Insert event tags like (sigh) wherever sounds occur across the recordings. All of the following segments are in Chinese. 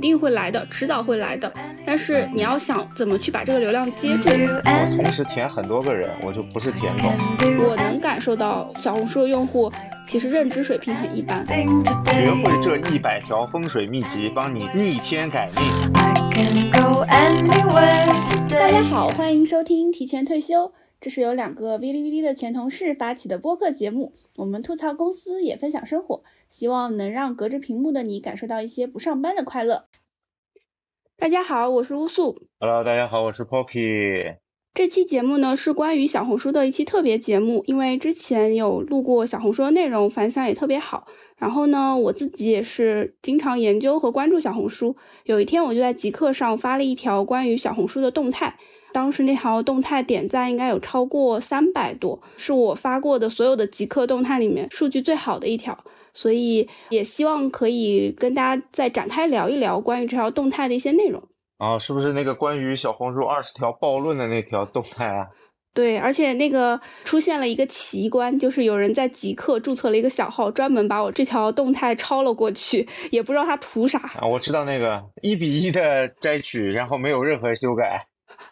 肯定会来的，迟早会来的。但是你要想怎么去把这个流量接住。我同时填很多个人，我就不是舔狗。我能感受到小红书的用户其实认知水平很一般。学会这一百条风水秘籍，帮你逆天改命。大家好，欢迎收听提前退休。这是由两个哔哩哔哩的前同事发起的播客节目，我们吐槽公司，也分享生活。希望能让隔着屏幕的你感受到一些不上班的快乐。大家好，我是乌素。Hello，大家好，我是 Pocky。这期节目呢是关于小红书的一期特别节目，因为之前有录过小红书的内容，反响也特别好。然后呢，我自己也是经常研究和关注小红书。有一天，我就在极客上发了一条关于小红书的动态。当时那条动态点赞应该有超过三百多，是我发过的所有的极客动态里面数据最好的一条，所以也希望可以跟大家再展开聊一聊关于这条动态的一些内容。啊，是不是那个关于小红书二十条暴论的那条动态啊？对，而且那个出现了一个奇观，就是有人在极客注册了一个小号，专门把我这条动态抄了过去，也不知道他图啥。啊，我知道那个一比一的摘取，然后没有任何修改。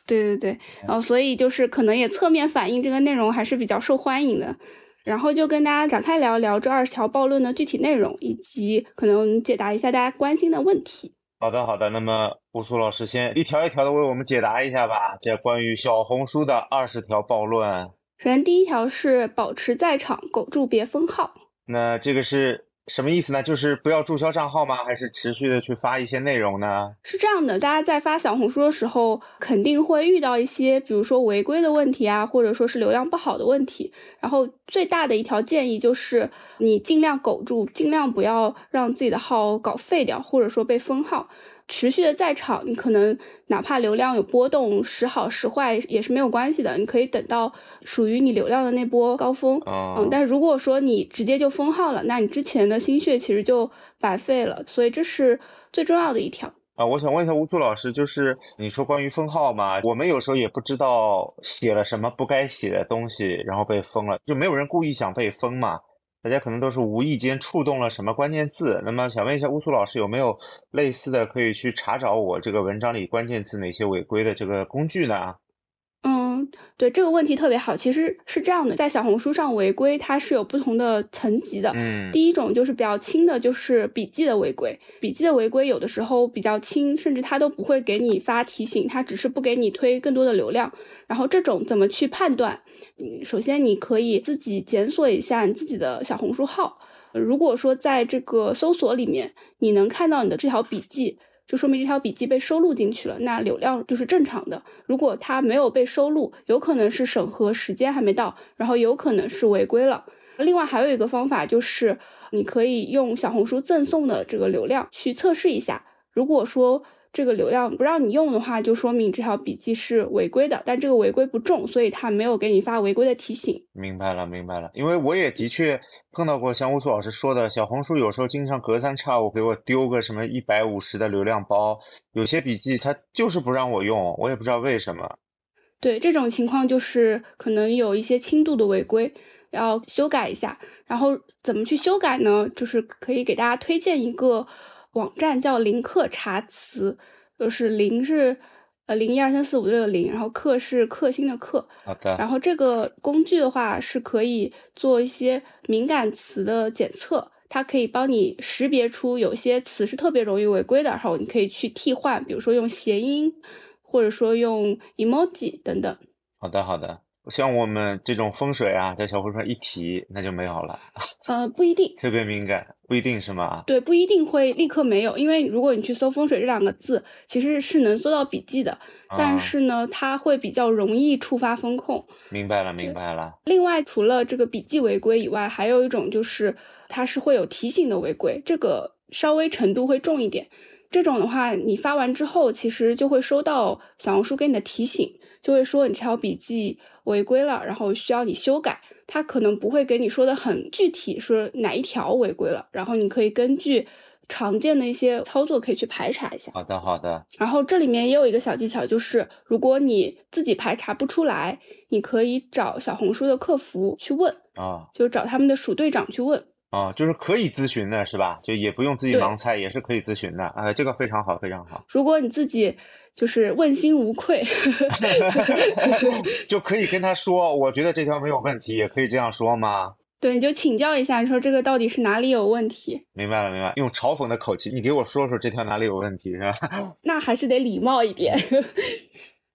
对对对，然后所以就是可能也侧面反映这个内容还是比较受欢迎的，然后就跟大家展开聊一聊这二十条暴论的具体内容，以及可能解答一下大家关心的问题。好的好的，那么乌苏老师先一条一条的为我们解答一下吧，这关于小红书的二十条暴论。首先第一条是保持在场，苟住别封号。那这个是。什么意思呢？就是不要注销账号吗？还是持续的去发一些内容呢？是这样的，大家在发小红书的时候，肯定会遇到一些，比如说违规的问题啊，或者说是流量不好的问题。然后最大的一条建议就是，你尽量苟住，尽量不要让自己的号搞废掉，或者说被封号。持续的在炒，你可能哪怕流量有波动，时好时坏也是没有关系的。你可以等到属于你流量的那波高峰，嗯。但如果说你直接就封号了，那你之前的心血其实就白费了。所以这是最重要的一条啊。我想问一下吴祖老师，就是你说关于封号嘛，我们有时候也不知道写了什么不该写的东西，然后被封了，就没有人故意想被封嘛。大家可能都是无意间触动了什么关键字，那么想问一下乌苏老师有没有类似的可以去查找我这个文章里关键字哪些违规的这个工具呢？对这个问题特别好，其实是这样的，在小红书上违规，它是有不同的层级的。嗯，第一种就是比较轻的，就是笔记的违规。笔记的违规有的时候比较轻，甚至它都不会给你发提醒，它只是不给你推更多的流量。然后这种怎么去判断？嗯，首先你可以自己检索一下你自己的小红书号，如果说在这个搜索里面你能看到你的这条笔记。就说明这条笔记被收录进去了，那流量就是正常的。如果它没有被收录，有可能是审核时间还没到，然后有可能是违规了。另外还有一个方法就是，你可以用小红书赠送的这个流量去测试一下。如果说这个流量不让你用的话，就说明这条笔记是违规的，但这个违规不重，所以他没有给你发违规的提醒。明白了，明白了。因为我也的确碰到过像乌苏老师说的，小红书有时候经常隔三差五给我丢个什么一百五十的流量包，有些笔记它就是不让我用，我也不知道为什么。对，这种情况就是可能有一些轻度的违规，要修改一下。然后怎么去修改呢？就是可以给大家推荐一个。网站叫零克查词，就是零是呃零一二三四五六的零，然后克是克星的克。好的。然后这个工具的话是可以做一些敏感词的检测，它可以帮你识别出有些词是特别容易违规的，然后你可以去替换，比如说用谐音，或者说用 emoji 等等。好的，好的。像我们这种风水啊，在小红书上一提，那就没有了。(laughs) 呃，不一定，特别敏感，不一定是吗？对，不一定会立刻没有，因为如果你去搜“风水”这两个字，其实是能搜到笔记的，但是呢，它会比较容易触发风控。明白了，明白了。另外，除了这个笔记违规以外，还有一种就是它是会有提醒的违规，这个稍微程度会重一点。这种的话，你发完之后，其实就会收到小红书给你的提醒，就会说你这条笔记。违规了，然后需要你修改，他可能不会给你说的很具体，说哪一条违规了，然后你可以根据常见的一些操作可以去排查一下。好的，好的。然后这里面也有一个小技巧，就是如果你自己排查不出来，你可以找小红书的客服去问啊，就找他们的鼠队长去问。啊，就是可以咨询的是吧？就也不用自己盲猜，也是可以咨询的。哎，这个非常好，非常好。如果你自己就是问心无愧，(laughs) 就可以跟他说，我觉得这条没有问题，也可以这样说吗？(laughs) 对，你就请教一下，你说这个到底是哪里有问题？明白了，明白。用嘲讽的口气，你给我说说这条哪里有问题，是吧？(laughs) 那还是得礼貌一点。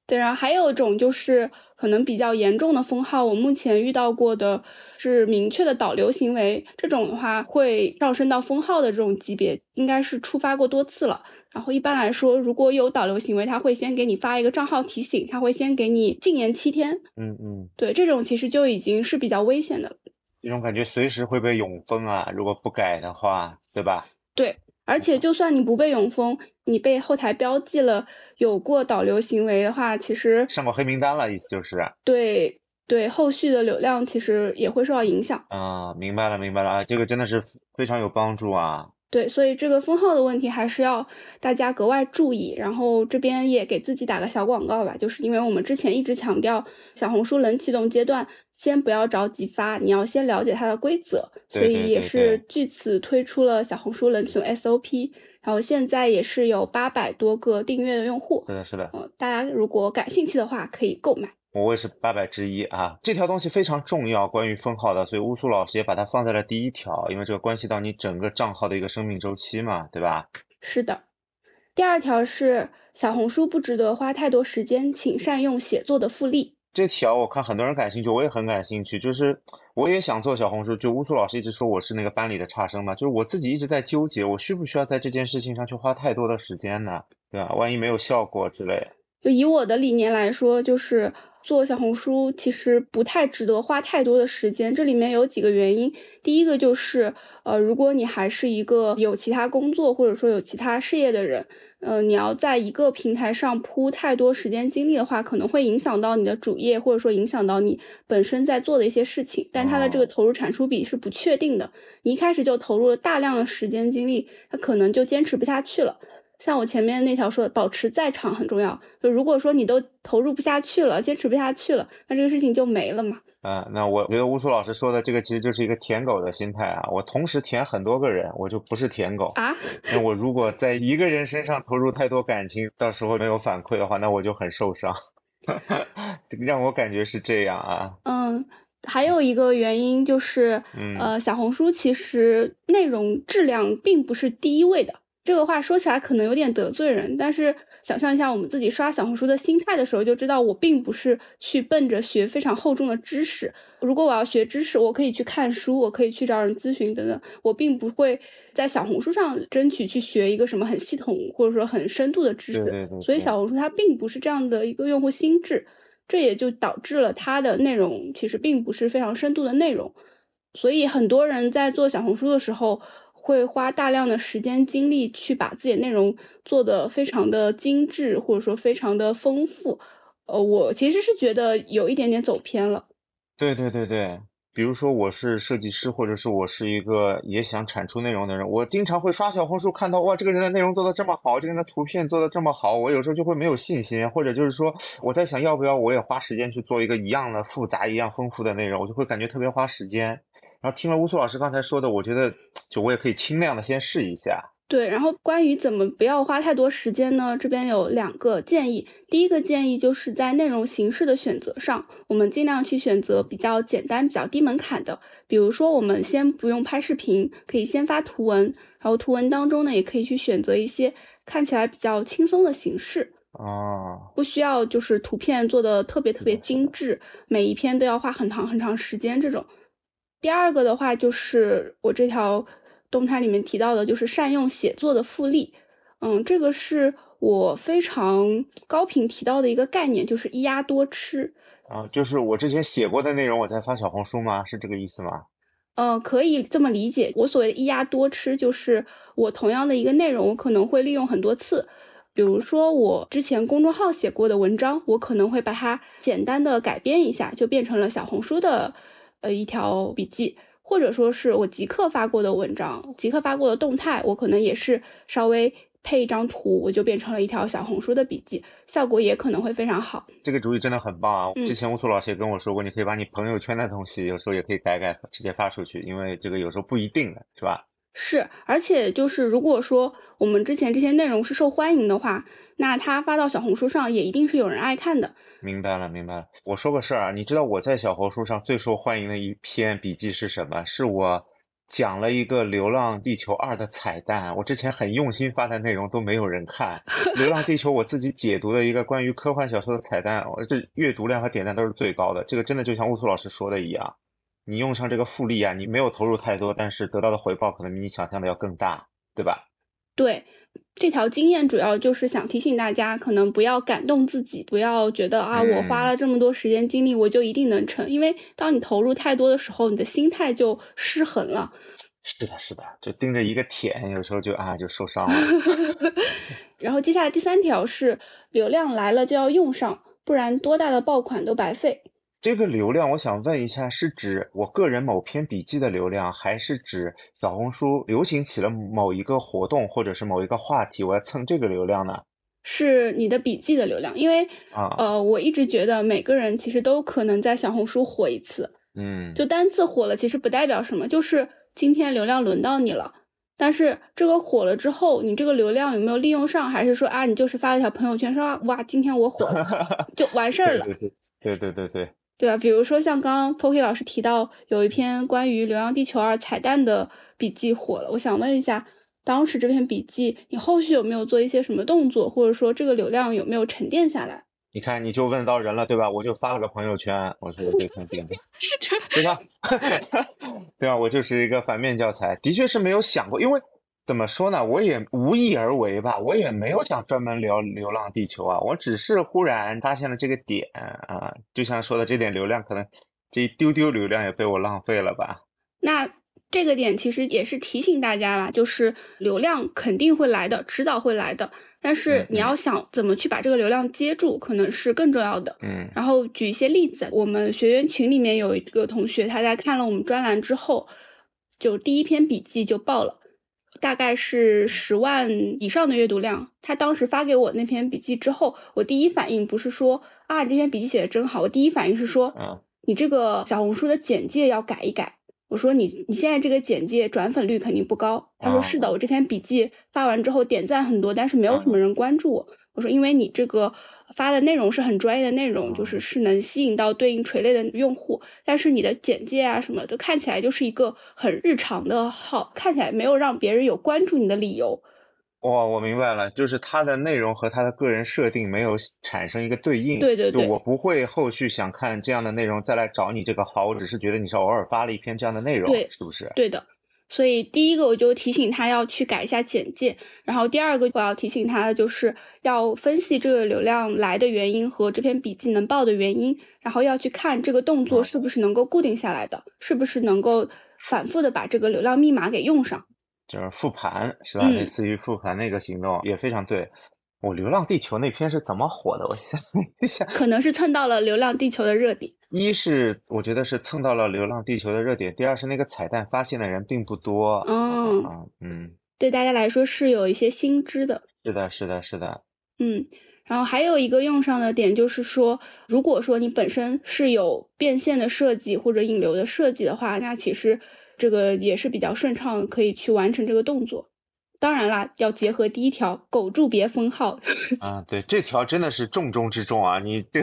对，然后还有一种就是可能比较严重的封号，我目前遇到过的是明确的导流行为，这种的话会上升到封号的这种级别，应该是触发过多次了。然后一般来说，如果有导流行为，他会先给你发一个账号提醒，他会先给你禁言七天。嗯嗯，对，这种其实就已经是比较危险的了。这种感觉随时会被永封啊！如果不改的话，对吧？对，而且就算你不被永封，你被后台标记了有过导流行为的话，其实上过黑名单了，意思就是对对，后续的流量其实也会受到影响啊。明白了，明白了啊，这个真的是非常有帮助啊。对，所以这个封号的问题还是要大家格外注意。然后这边也给自己打个小广告吧，就是因为我们之前一直强调小红书冷启动阶段，先不要着急发，你要先了解它的规则，所以也是据此推出了小红书冷启动 SOP。然后现在也是有八百多个订阅的用户，是的，是的。嗯，大家如果感兴趣的话，可以购买。我也是八百之一啊，这条东西非常重要，关于封号的，所以乌苏老师也把它放在了第一条，因为这个关系到你整个账号的一个生命周期嘛，对吧？是的。第二条是小红书不值得花太多时间，请善用写作的复利。这条我看很多人感兴趣，我也很感兴趣，就是我也想做小红书，就乌苏老师一直说我是那个班里的差生嘛，就是我自己一直在纠结，我需不需要在这件事情上去花太多的时间呢？对吧？万一没有效果之类。就以我的理念来说，就是。做小红书其实不太值得花太多的时间，这里面有几个原因。第一个就是，呃，如果你还是一个有其他工作或者说有其他事业的人，呃，你要在一个平台上铺太多时间精力的话，可能会影响到你的主业，或者说影响到你本身在做的一些事情。但它的这个投入产出比是不确定的，你一开始就投入了大量的时间精力，它可能就坚持不下去了。像我前面那条说，保持在场很重要。就如果说你都投入不下去了，坚持不下去了，那这个事情就没了嘛。啊，那我觉得乌苏老师说的这个其实就是一个舔狗的心态啊。我同时舔很多个人，我就不是舔狗啊。(laughs) 那我如果在一个人身上投入太多感情，到时候没有反馈的话，那我就很受伤。(laughs) 让我感觉是这样啊。嗯，还有一个原因就是，呃，小红书其实内容质量并不是第一位的。这个话说起来可能有点得罪人，但是想象一下我们自己刷小红书的心态的时候，就知道我并不是去奔着学非常厚重的知识。如果我要学知识，我可以去看书，我可以去找人咨询等等，我并不会在小红书上争取去学一个什么很系统或者说很深度的知识。所以小红书它并不是这样的一个用户心智，这也就导致了它的内容其实并不是非常深度的内容。所以很多人在做小红书的时候。会花大量的时间精力去把自己的内容做得非常的精致，或者说非常的丰富。呃，我其实是觉得有一点点走偏了。对对对对，比如说我是设计师，或者是我是一个也想产出内容的人，我经常会刷小红书看到哇，这个人的内容做的这么好，这个人的图片做的这么好，我有时候就会没有信心，或者就是说我在想要不要我也花时间去做一个一样的复杂、一样丰富的内容，我就会感觉特别花时间。然后听了乌苏老师刚才说的，我觉得就我也可以轻量的先试一下。对，然后关于怎么不要花太多时间呢？这边有两个建议。第一个建议就是在内容形式的选择上，我们尽量去选择比较简单、比较低门槛的。比如说，我们先不用拍视频，可以先发图文，然后图文当中呢，也可以去选择一些看起来比较轻松的形式。哦，不需要就是图片做的特别特别精致，每一篇都要花很长很长时间这种。第二个的话，就是我这条动态里面提到的，就是善用写作的复利。嗯，这个是我非常高频提到的一个概念，就是一鸭多吃。啊，就是我之前写过的内容，我在发小红书吗？是这个意思吗？呃，可以这么理解。我所谓的一鸭多吃，就是我同样的一个内容，我可能会利用很多次。比如说，我之前公众号写过的文章，我可能会把它简单的改编一下，就变成了小红书的。呃，一条笔记，或者说是我即刻发过的文章，即刻发过的动态，我可能也是稍微配一张图，我就变成了一条小红书的笔记，效果也可能会非常好。这个主意真的很棒啊！之前乌苏老师也跟我说过，你可以把你朋友圈的东西有时候也可以改改，直接发出去，因为这个有时候不一定的是吧？是，而且就是如果说我们之前这些内容是受欢迎的话，那它发到小红书上也一定是有人爱看的。明白了，明白了。我说个事儿啊，你知道我在小红书上最受欢迎的一篇笔记是什么？是我讲了一个《流浪地球二》的彩蛋。我之前很用心发的内容都没有人看，《流浪地球》我自己解读的一个关于科幻小说的彩蛋，我这阅读量和点赞都是最高的。这个真的就像乌苏老师说的一样。你用上这个复利啊，你没有投入太多，但是得到的回报可能比你想象的要更大，对吧？对，这条经验主要就是想提醒大家，可能不要感动自己，不要觉得啊，我花了这么多时间精力，我就一定能成。因为当你投入太多的时候，你的心态就失衡了。是的，是的，就盯着一个舔，有时候就啊就受伤了。(laughs) 然后接下来第三条是，流量来了就要用上，不然多大的爆款都白费。这个流量，我想问一下，是指我个人某篇笔记的流量，还是指小红书流行起了某一个活动，或者是某一个话题，我要蹭这个流量呢？是你的笔记的流量，因为啊，呃，我一直觉得每个人其实都可能在小红书火一次，嗯，就单次火了，其实不代表什么，就是今天流量轮到你了，但是这个火了之后，你这个流量有没有利用上，还是说啊，你就是发了条朋友圈说哇，今天我火了，就完事儿了？(laughs) 对对对对。对吧？比如说像刚刚 Poki 老师提到有一篇关于《流浪地球二》彩蛋的笔记火了，我想问一下，当时这篇笔记你后续有没有做一些什么动作，或者说这个流量有没有沉淀下来？你看，你就问到人了，对吧？我就发了个朋友圈，我说这篇点点，对吧？(laughs) 对吧？我就是一个反面教材，的确是没有想过，因为。怎么说呢？我也无意而为吧，我也没有想专门聊《流浪地球》啊，我只是忽然发现了这个点啊，就像说的这点流量，可能这一丢丢流量也被我浪费了吧？那这个点其实也是提醒大家吧，就是流量肯定会来的，迟早会来的，但是你要想怎么去把这个流量接住，可能是更重要的。嗯，然后举一些例子，我们学员群里面有一个同学，他在看了我们专栏之后，就第一篇笔记就爆了。大概是十万以上的阅读量。他当时发给我那篇笔记之后，我第一反应不是说啊，这篇笔记写的真好。我第一反应是说，你这个小红书的简介要改一改。我说你你现在这个简介转粉率肯定不高。他说是的，我这篇笔记发完之后点赞很多，但是没有什么人关注我。我说因为你这个。发的内容是很专业的内容，就是是能吸引到对应垂类的用户，但是你的简介啊什么的看起来就是一个很日常的号，看起来没有让别人有关注你的理由。哇，我明白了，就是它的内容和他的个人设定没有产生一个对应。对对对，我不会后续想看这样的内容再来找你这个号，我只是觉得你是偶尔发了一篇这样的内容，是不是？对的。所以第一个我就提醒他要去改一下简介，然后第二个我要提醒他的就是要分析这个流量来的原因和这篇笔记能爆的原因，然后要去看这个动作是不是能够固定下来的，是不是能够反复的把这个流量密码给用上，就是复盘是吧？类似于复盘那个行动也非常对。我《流浪地球》那篇是怎么火的？我想一 (laughs) 想，可能是蹭到了《流浪地球》的热点。一是我觉得是蹭到了《流浪地球》的热点，第二是那个彩蛋发现的人并不多。嗯嗯，对大家来说是有一些新知的。是的，是的，是的。嗯，然后还有一个用上的点就是说，如果说你本身是有变现的设计或者引流的设计的话，那其实这个也是比较顺畅，可以去完成这个动作。当然啦，要结合第一条，苟住别封号。啊，对，这条真的是重中之重啊！你这。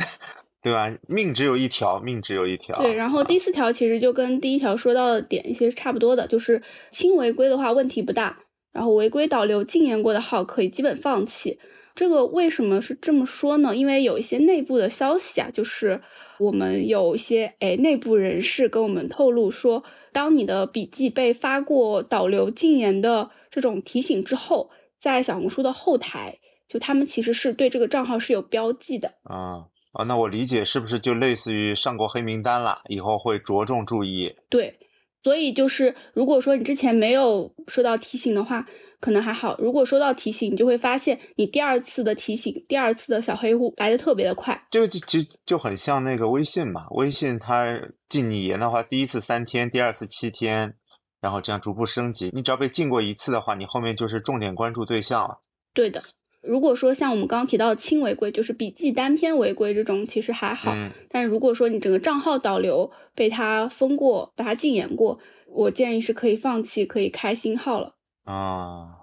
对吧？命只有一条，命只有一条。对，然后第四条其实就跟第一条说到的点一些差不多的，就是轻违规的话问题不大，然后违规导流禁言过的号可以基本放弃。这个为什么是这么说呢？因为有一些内部的消息啊，就是我们有一些哎内部人士跟我们透露说，当你的笔记被发过导流禁言的这种提醒之后，在小红书的后台，就他们其实是对这个账号是有标记的啊。啊，那我理解是不是就类似于上过黑名单了，以后会着重注意？对，所以就是如果说你之前没有收到提醒的话，可能还好；如果收到提醒，你就会发现你第二次的提醒、第二次的小黑屋来的特别的快。这个其实就很像那个微信嘛，微信它禁你言的话，第一次三天，第二次七天，然后这样逐步升级。你只要被禁过一次的话，你后面就是重点关注对象了。对的。如果说像我们刚刚提到的轻违规，就是笔记单篇违规这种，其实还好。但如果说你整个账号导流被他封过，把他禁言过，我建议是可以放弃，可以开新号了啊。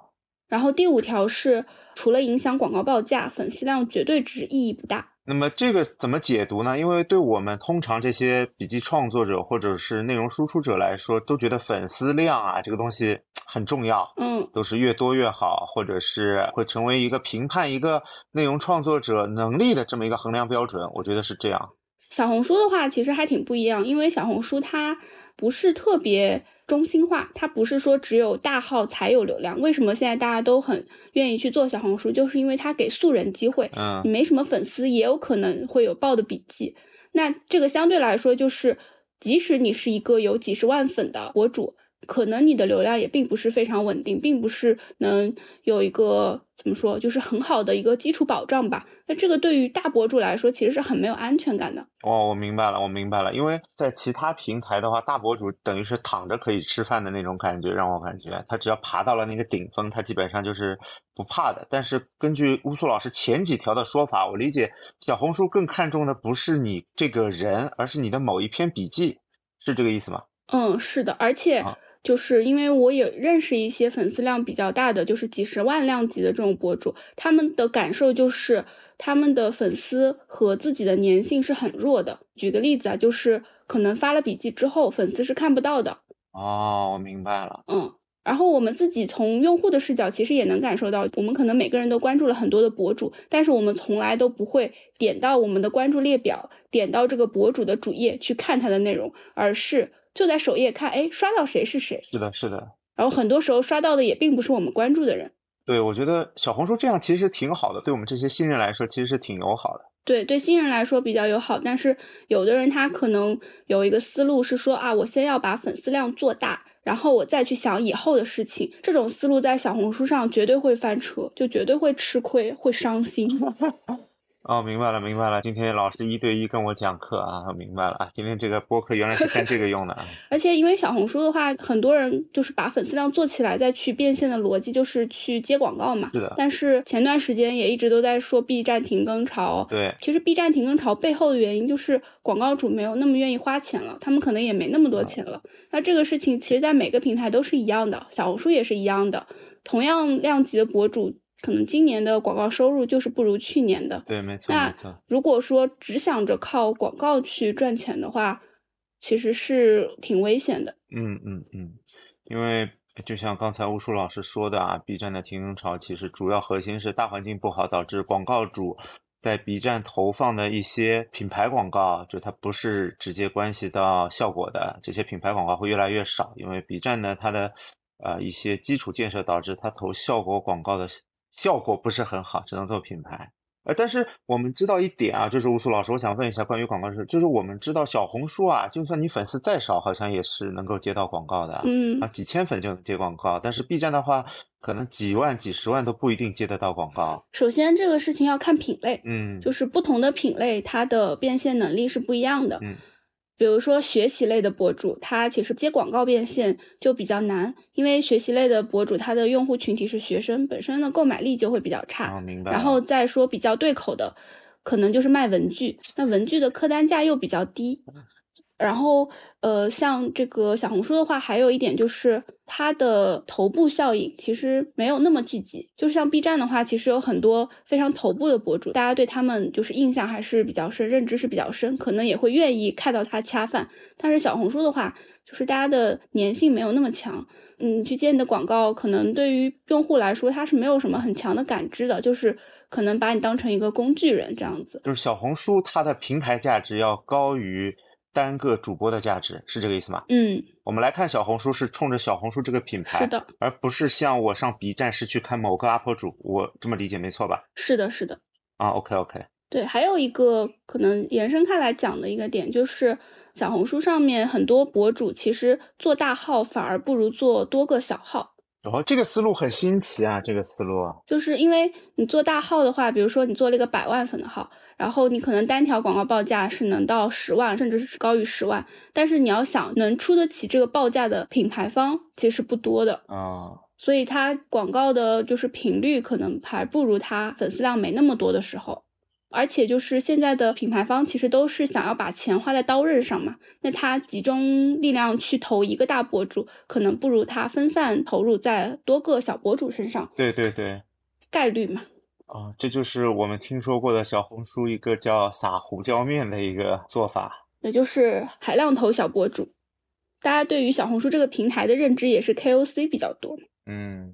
然后第五条是，除了影响广告报价，粉丝量绝对值意义不大。那么这个怎么解读呢？因为对我们通常这些笔记创作者或者是内容输出者来说，都觉得粉丝量啊这个东西很重要，嗯，都是越多越好，或者是会成为一个评判一个内容创作者能力的这么一个衡量标准。我觉得是这样。小红书的话其实还挺不一样，因为小红书它不是特别。中心化，它不是说只有大号才有流量。为什么现在大家都很愿意去做小红书？就是因为它给素人机会。嗯，你没什么粉丝，也有可能会有爆的笔记。那这个相对来说，就是即使你是一个有几十万粉的博主。可能你的流量也并不是非常稳定，并不是能有一个怎么说，就是很好的一个基础保障吧。那这个对于大博主来说，其实是很没有安全感的。哦，我明白了，我明白了。因为在其他平台的话，大博主等于是躺着可以吃饭的那种感觉，让我感觉他只要爬到了那个顶峰，他基本上就是不怕的。但是根据乌苏老师前几条的说法，我理解小红书更看重的不是你这个人，而是你的某一篇笔记，是这个意思吗？嗯，是的，而且。就是因为我也认识一些粉丝量比较大的，就是几十万量级的这种博主，他们的感受就是他们的粉丝和自己的粘性是很弱的。举个例子啊，就是可能发了笔记之后，粉丝是看不到的。哦，我明白了。嗯，然后我们自己从用户的视角，其实也能感受到，我们可能每个人都关注了很多的博主，但是我们从来都不会点到我们的关注列表，点到这个博主的主页去看他的内容，而是。就在首页看，哎，刷到谁是谁？是的，是的。然后很多时候刷到的也并不是我们关注的人。对，我觉得小红书这样其实挺好的，对我们这些新人来说其实是挺友好的。对，对新人来说比较友好，但是有的人他可能有一个思路是说啊，我先要把粉丝量做大，然后我再去想以后的事情。这种思路在小红书上绝对会翻车，就绝对会吃亏，会伤心。(laughs) 哦，明白了，明白了。今天老师一对一跟我讲课啊，明白了啊。今天这个播客原来是干这个用的啊。(laughs) 而且因为小红书的话，很多人就是把粉丝量做起来再去变现的逻辑就是去接广告嘛。是的。但是前段时间也一直都在说 B 站停更潮。对。其实 B 站停更潮背后的原因就是广告主没有那么愿意花钱了，他们可能也没那么多钱了。那这个事情其实在每个平台都是一样的，小红书也是一样的。同样量级的博主。可能今年的广告收入就是不如去年的。对，没错，没错。如果说只想着靠广告去赚钱的话，其实是挺危险的。嗯嗯嗯，因为就像刚才吴叔老师说的啊，B 站的停更潮其实主要核心是大环境不好，导致广告主在 B 站投放的一些品牌广告，就它不是直接关系到效果的这些品牌广告会越来越少，因为 B 站呢它的呃一些基础建设导致它投效果广告的。效果不是很好，只能做品牌。呃，但是我们知道一点啊，就是乌苏老师，我想问一下关于广告的事，就是我们知道小红书啊，就算你粉丝再少，好像也是能够接到广告的，嗯啊，几千粉就能接广告。但是 B 站的话，可能几万、几十万都不一定接得到广告。首先，这个事情要看品类，嗯，就是不同的品类，它的变现能力是不一样的，嗯。比如说学习类的博主，他其实接广告变现就比较难，因为学习类的博主他的用户群体是学生，本身的购买力就会比较差。明白。然后再说比较对口的，可能就是卖文具，那文具的客单价又比较低。然后，呃，像这个小红书的话，还有一点就是它的头部效应其实没有那么聚集。就是像 B 站的话，其实有很多非常头部的博主，大家对他们就是印象还是比较深，认知是比较深，可能也会愿意看到他恰饭。但是小红书的话，就是大家的粘性没有那么强，嗯，去接你的广告，可能对于用户来说，他是没有什么很强的感知的，就是可能把你当成一个工具人这样子。就是小红书它的平台价值要高于。单个主播的价值是这个意思吗？嗯，我们来看小红书是冲着小红书这个品牌，是的，而不是像我上 B 站是去看某个 UP 主，我这么理解没错吧？是的，是的。啊，OK OK。对，还有一个可能延伸开来讲的一个点，就是小红书上面很多博主其实做大号反而不如做多个小号。哦，这个思路很新奇啊，这个思路。就是因为你做大号的话，比如说你做了一个百万粉的号。然后你可能单条广告报价是能到十万，甚至是高于十万，但是你要想能出得起这个报价的品牌方其实不多的啊。所以它广告的就是频率可能还不如它粉丝量没那么多的时候。而且就是现在的品牌方其实都是想要把钱花在刀刃上嘛，那他集中力量去投一个大博主，可能不如他分散投入在多个小博主身上。对对对，概率嘛。啊，这就是我们听说过的小红书一个叫撒胡椒面的一个做法，也就是海量投小博主。大家对于小红书这个平台的认知也是 KOC 比较多。嗯。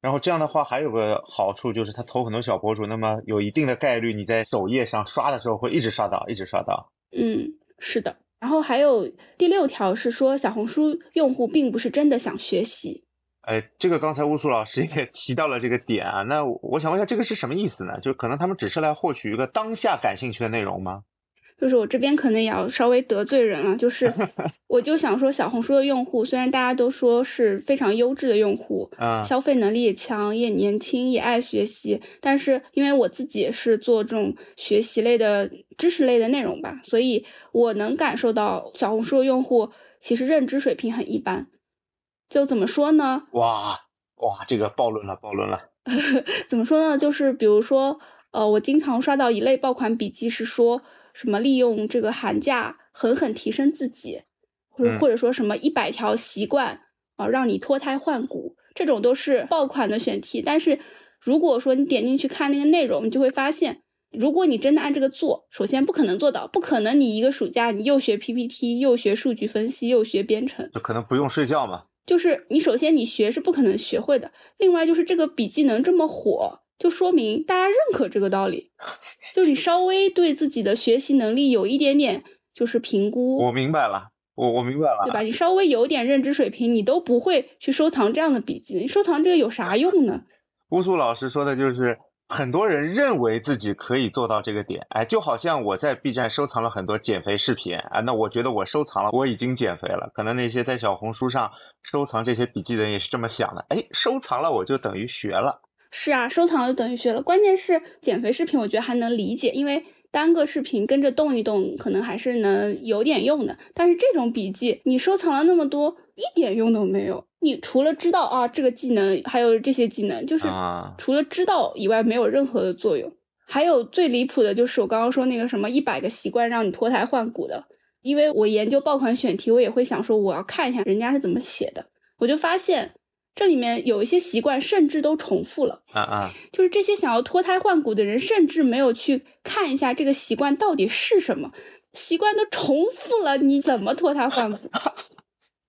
然后这样的话还有个好处就是他投很多小博主，那么有一定的概率你在首页上刷的时候会一直刷到，一直刷到。嗯，是的。然后还有第六条是说小红书用户并不是真的想学习。哎，这个刚才乌苏老师也提到了这个点啊，那我想问一下，这个是什么意思呢？就可能他们只是来获取一个当下感兴趣的内容吗？就是我这边可能也要稍微得罪人了，就是 (laughs) 我就想说，小红书的用户虽然大家都说是非常优质的用户，消费能力也强，也年轻，也爱学习，但是因为我自己也是做这种学习类的知识类的内容吧，所以我能感受到小红书的用户其实认知水平很一般。就怎么说呢？哇哇，这个暴论了，暴论了。(laughs) 怎么说呢？就是比如说，呃，我经常刷到一类爆款笔记是说。什么利用这个寒假狠狠提升自己，或者或者说什么一百条习惯啊，让你脱胎换骨，这种都是爆款的选题。但是如果说你点进去看那个内容，你就会发现，如果你真的按这个做，首先不可能做到，不可能你一个暑假你又学 PPT，又学数据分析，又学编程，就可能不用睡觉嘛。就是你首先你学是不可能学会的，另外就是这个笔记能这么火。就说明大家认可这个道理，(laughs) 就你稍微对自己的学习能力有一点点就是评估，我明白了，我我明白了，对吧？你稍微有点认知水平，你都不会去收藏这样的笔记，你收藏这个有啥用呢？乌苏老师说的就是很多人认为自己可以做到这个点，哎，就好像我在 B 站收藏了很多减肥视频啊，那我觉得我收藏了，我已经减肥了。可能那些在小红书上收藏这些笔记的人也是这么想的，哎，收藏了我就等于学了。是啊，收藏了就等于学了。关键是减肥视频，我觉得还能理解，因为单个视频跟着动一动，可能还是能有点用的。但是这种笔记，你收藏了那么多，一点用都没有。你除了知道啊这个技能，还有这些技能，就是除了知道以外，没有任何的作用。还有最离谱的就是我刚刚说那个什么一百个习惯让你脱胎换骨的，因为我研究爆款选题，我也会想说我要看一下人家是怎么写的，我就发现。这里面有一些习惯，甚至都重复了啊啊！(laughs) 就是这些想要脱胎换骨的人，甚至没有去看一下这个习惯到底是什么，习惯都重复了，你怎么脱胎换骨？(laughs)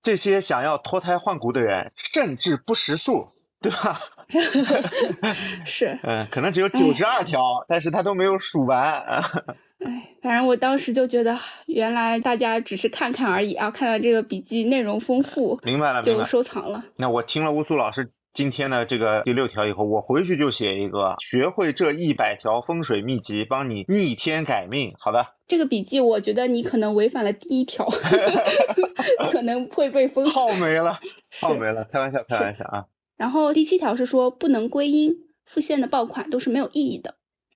这些想要脱胎换骨的人，甚至不识数，对吧？(laughs) 是，(laughs) 嗯，可能只有九十二条，但是他都没有数完。(laughs) 哎，反正我当时就觉得，原来大家只是看看而已啊！看到这个笔记内容丰富，明白了，就收藏了。那我听了乌苏老师今天的这个第六条以后，我回去就写一个，学会这一百条风水秘籍，帮你逆天改命。好的，这个笔记我觉得你可能违反了第一条，(laughs) (laughs) 可能会被封号没了，(laughs) 号没了，开玩笑，开玩笑啊。然后第七条是说，不能归因，复现的爆款都是没有意义的。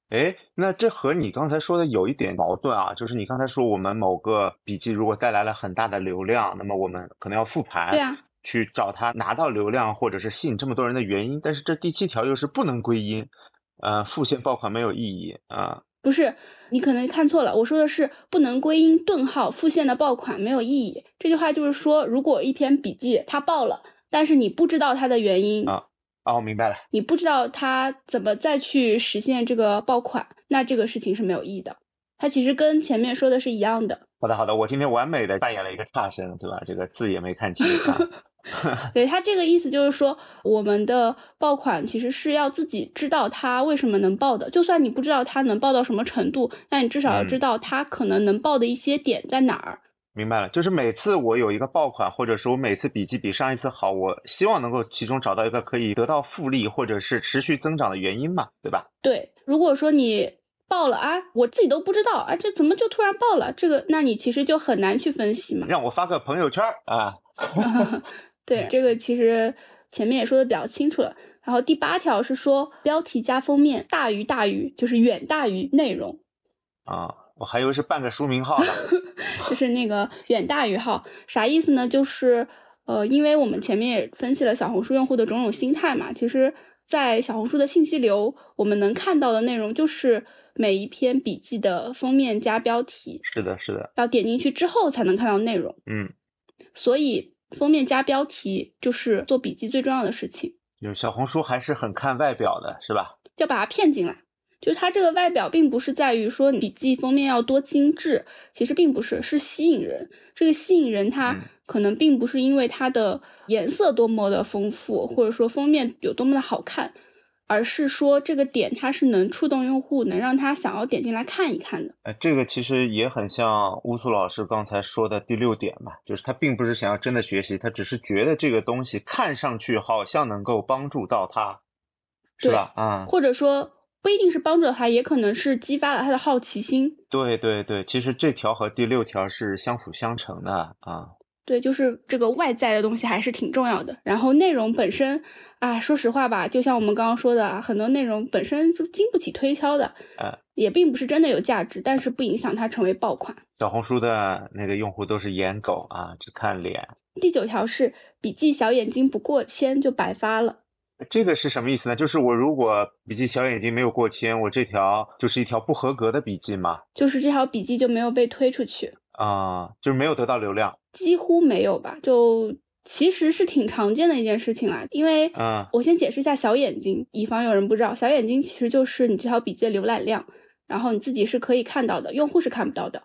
哎，那这和你刚才说的有一点矛盾啊，就是你刚才说我们某个笔记如果带来了很大的流量，那么我们可能要复盘，对啊，去找他拿到流量或者是吸引这么多人的原因。但是这第七条又是不能归因，呃，复现爆款没有意义啊。不是，你可能看错了，我说的是不能归因顿号复现的爆款没有意义。这句话就是说，如果一篇笔记它爆了，但是你不知道它的原因啊。哦，明白了。你不知道它怎么再去实现这个爆款，那这个事情是没有意义的。它其实跟前面说的是一样的。好的，好的，我今天完美的扮演了一个差生，对吧？这个字也没看清。(laughs) 对他这个意思就是说，我们的爆款其实是要自己知道它为什么能爆的。就算你不知道它能爆到什么程度，那你至少要知道它可能能爆的一些点在哪儿。明白了，就是每次我有一个爆款，或者是我每次笔记比上一次好，我希望能够其中找到一个可以得到复利或者是持续增长的原因嘛，对吧？对，如果说你爆了啊，我自己都不知道啊，这怎么就突然爆了？这个，那你其实就很难去分析嘛。让我发个朋友圈啊。(laughs) 对，这个其实前面也说的比较清楚了。然后第八条是说，标题加封面大于大于，就是远大于内容啊。我还以为是半个书名号呢，(laughs) 就是那个远大于号，啥意思呢？就是呃，因为我们前面也分析了小红书用户的种种心态嘛，其实，在小红书的信息流，我们能看到的内容就是每一篇笔记的封面加标题。是的，是的。要点进去之后才能看到内容。嗯。所以封面加标题就是做笔记最重要的事情。就小红书还是很看外表的，是吧？就把它骗进来。就是它这个外表，并不是在于说笔记封面要多精致，其实并不是，是吸引人。这个吸引人，它可能并不是因为它的颜色多么的丰富，或者说封面有多么的好看，而是说这个点它是能触动用户，能让他想要点进来看一看的。哎，这个其实也很像乌苏老师刚才说的第六点嘛，就是他并不是想要真的学习，他只是觉得这个东西看上去好像能够帮助到他，是吧？啊，或者说。不一定是帮助了他，也可能是激发了他的好奇心。对对对，其实这条和第六条是相辅相成的啊。对，就是这个外在的东西还是挺重要的。然后内容本身啊，说实话吧，就像我们刚刚说的，很多内容本身就经不起推敲的，呃，也并不是真的有价值，但是不影响它成为爆款。小红书的那个用户都是颜狗啊，只看脸。第九条是笔记小眼睛不过千就白发了。这个是什么意思呢？就是我如果笔记小眼睛没有过千，我这条就是一条不合格的笔记吗？就是这条笔记就没有被推出去啊，就是没有得到流量，几乎没有吧？就其实是挺常见的一件事情啦。因为，嗯，我先解释一下小眼睛，以防有人不知道，小眼睛其实就是你这条笔记的浏览量，然后你自己是可以看到的，用户是看不到的。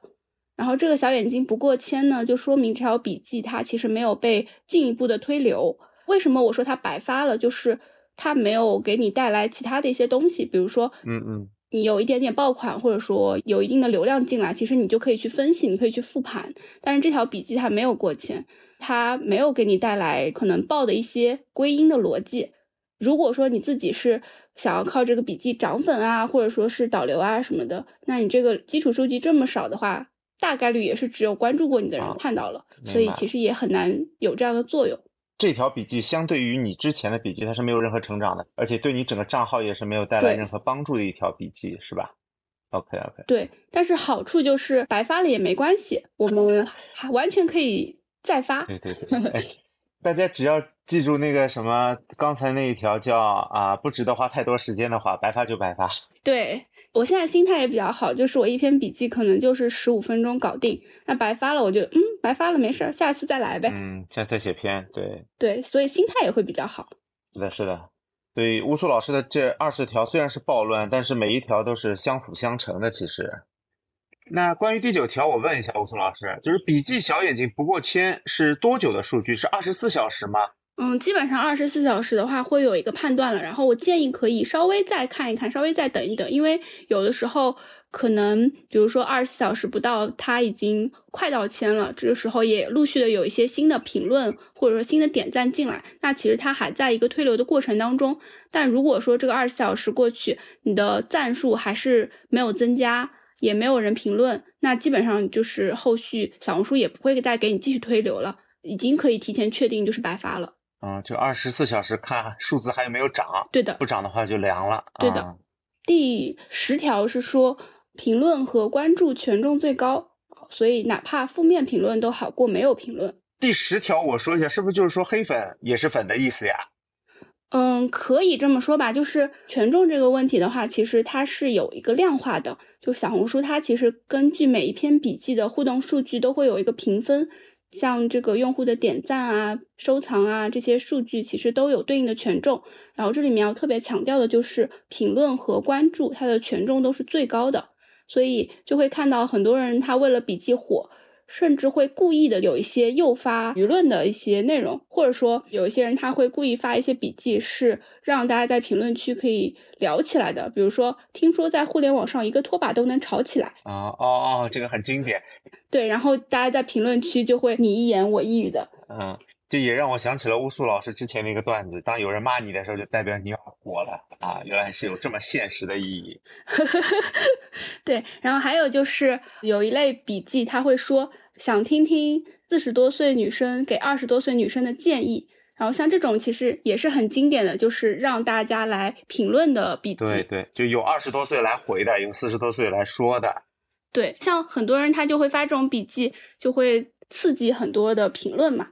然后这个小眼睛不过千呢，就说明这条笔记它其实没有被进一步的推流。为什么我说它白发了？就是它没有给你带来其他的一些东西，比如说，嗯嗯，你有一点点爆款，或者说有一定的流量进来，其实你就可以去分析，你可以去复盘。但是这条笔记它没有过千，它没有给你带来可能爆的一些归因的逻辑。如果说你自己是想要靠这个笔记涨粉啊，或者说是导流啊什么的，那你这个基础数据这么少的话，大概率也是只有关注过你的人看到了，所以其实也很难有这样的作用。这条笔记相对于你之前的笔记，它是没有任何成长的，而且对你整个账号也是没有带来任何帮助的一条笔记，是吧？OK OK。对，但是好处就是白发了也没关系，我们还完全可以再发。对对对，(laughs) 哎，大家只要记住那个什么刚才那一条叫啊，不值得花太多时间的话，白发就白发。对。我现在心态也比较好，就是我一篇笔记可能就是十五分钟搞定，那白发了我就嗯白发了没事儿，下次再来呗。嗯，下次再写篇，对对，所以心态也会比较好。是的，是的。所以乌苏老师的这二十条虽然是暴乱，但是每一条都是相辅相成的。其实，那关于第九条，我问一下吴松老师，就是笔记小眼睛不过千是多久的数据？是二十四小时吗？嗯，基本上二十四小时的话会有一个判断了，然后我建议可以稍微再看一看，稍微再等一等，因为有的时候可能，比如说二十四小时不到，它已经快到千了，这个时候也陆续的有一些新的评论或者说新的点赞进来，那其实它还在一个推流的过程当中。但如果说这个二十四小时过去，你的赞数还是没有增加，也没有人评论，那基本上就是后续小红书也不会再给你继续推流了，已经可以提前确定就是白发了。嗯，就二十四小时看数字还有没有涨？对的，不涨的话就凉了。对的。第十条是说评论和关注权重最高，所以哪怕负面评论都好过没有评论。第十条我说一下，是不是就是说黑粉也是粉的意思呀？嗯，可以这么说吧。就是权重这个问题的话，其实它是有一个量化的，就小红书它其实根据每一篇笔记的互动数据都会有一个评分。像这个用户的点赞啊、收藏啊这些数据，其实都有对应的权重。然后这里面要特别强调的就是评论和关注，它的权重都是最高的。所以就会看到很多人他为了笔记火。甚至会故意的有一些诱发舆论的一些内容，或者说有一些人他会故意发一些笔记，是让大家在评论区可以聊起来的。比如说，听说在互联网上一个拖把都能吵起来啊！哦哦，这个很经典。对，然后大家在评论区就会你一言我一语的。嗯。这也让我想起了乌苏老师之前的一个段子：当有人骂你的时候，就代表你要火了啊！原来是有这么现实的意义。(laughs) 对，然后还有就是有一类笔记，他会说想听听四十多岁女生给二十多岁女生的建议。然后像这种其实也是很经典的，就是让大家来评论的笔记。对对，就有二十多岁来回的，有四十多岁来说的。对，像很多人他就会发这种笔记，就会刺激很多的评论嘛。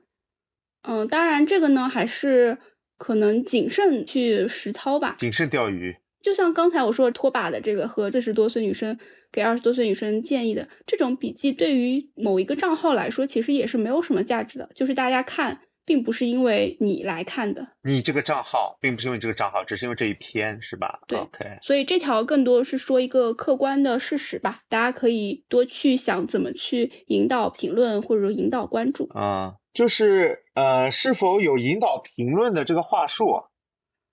嗯，当然这个呢还是可能谨慎去实操吧，谨慎钓鱼。就像刚才我说拖把的这个和四十多岁女生给二十多岁女生建议的这种笔记，对于某一个账号来说，其实也是没有什么价值的，就是大家看。并不是因为你来看的，你这个账号并不是因为这个账号，只是因为这一篇，是吧？对，OK。所以这条更多是说一个客观的事实吧，大家可以多去想怎么去引导评论或者说引导关注啊，就是呃是否有引导评论的这个话术，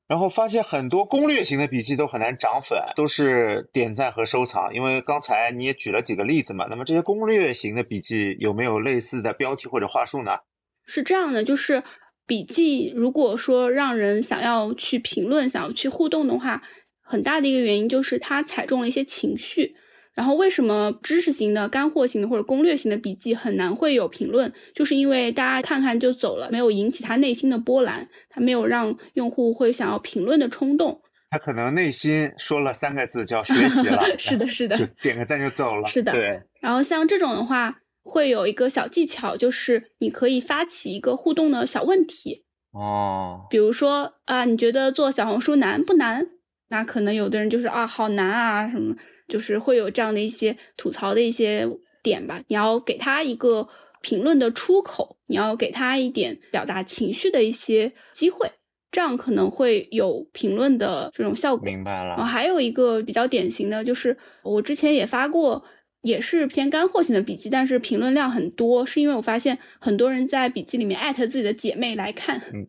然后发现很多攻略型的笔记都很难涨粉，都是点赞和收藏，因为刚才你也举了几个例子嘛，那么这些攻略型的笔记有没有类似的标题或者话术呢？是这样的，就是笔记，如果说让人想要去评论、想要去互动的话，很大的一个原因就是它踩中了一些情绪。然后，为什么知识型的、干货型的或者攻略型的笔记很难会有评论？就是因为大家看看就走了，没有引起他内心的波澜，他没有让用户会想要评论的冲动。他可能内心说了三个字叫学习了，(laughs) 是的，是的，(laughs) 就点个赞就走了。是的，对。然后像这种的话。会有一个小技巧，就是你可以发起一个互动的小问题哦，比如说啊，你觉得做小红书难不难？那可能有的人就是啊，好难啊，什么，就是会有这样的一些吐槽的一些点吧。你要给他一个评论的出口，你要给他一点表达情绪的一些机会，这样可能会有评论的这种效果。明白了。然后还有一个比较典型的就是，我之前也发过。也是偏干货型的笔记，但是评论量很多，是因为我发现很多人在笔记里面艾特自己的姐妹来看。嗯，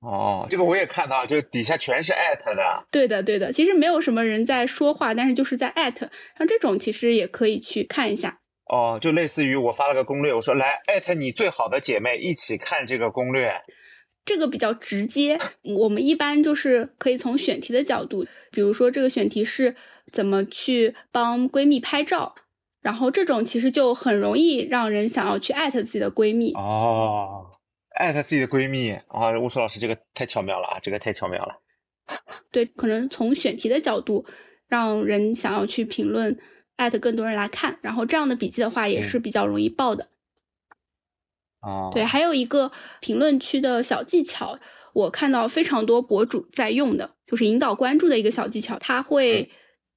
哦，这个我也看到，就底下全是艾特的。对的，对的，其实没有什么人在说话，但是就是在艾特，像这种其实也可以去看一下。哦，就类似于我发了个攻略，我说来艾特你最好的姐妹一起看这个攻略，这个比较直接。我们一般就是可以从选题的角度，比如说这个选题是怎么去帮闺蜜拍照。然后这种其实就很容易让人想要去艾特自己的闺蜜哦，艾特自己的闺蜜啊，乌苏老师这个太巧妙了啊，这个太巧妙了。对，可能从选题的角度，让人想要去评论，艾特更多人来看，然后这样的笔记的话也是比较容易爆的。哦，对，还有一个评论区的小技巧，我看到非常多博主在用的，就是引导关注的一个小技巧，他会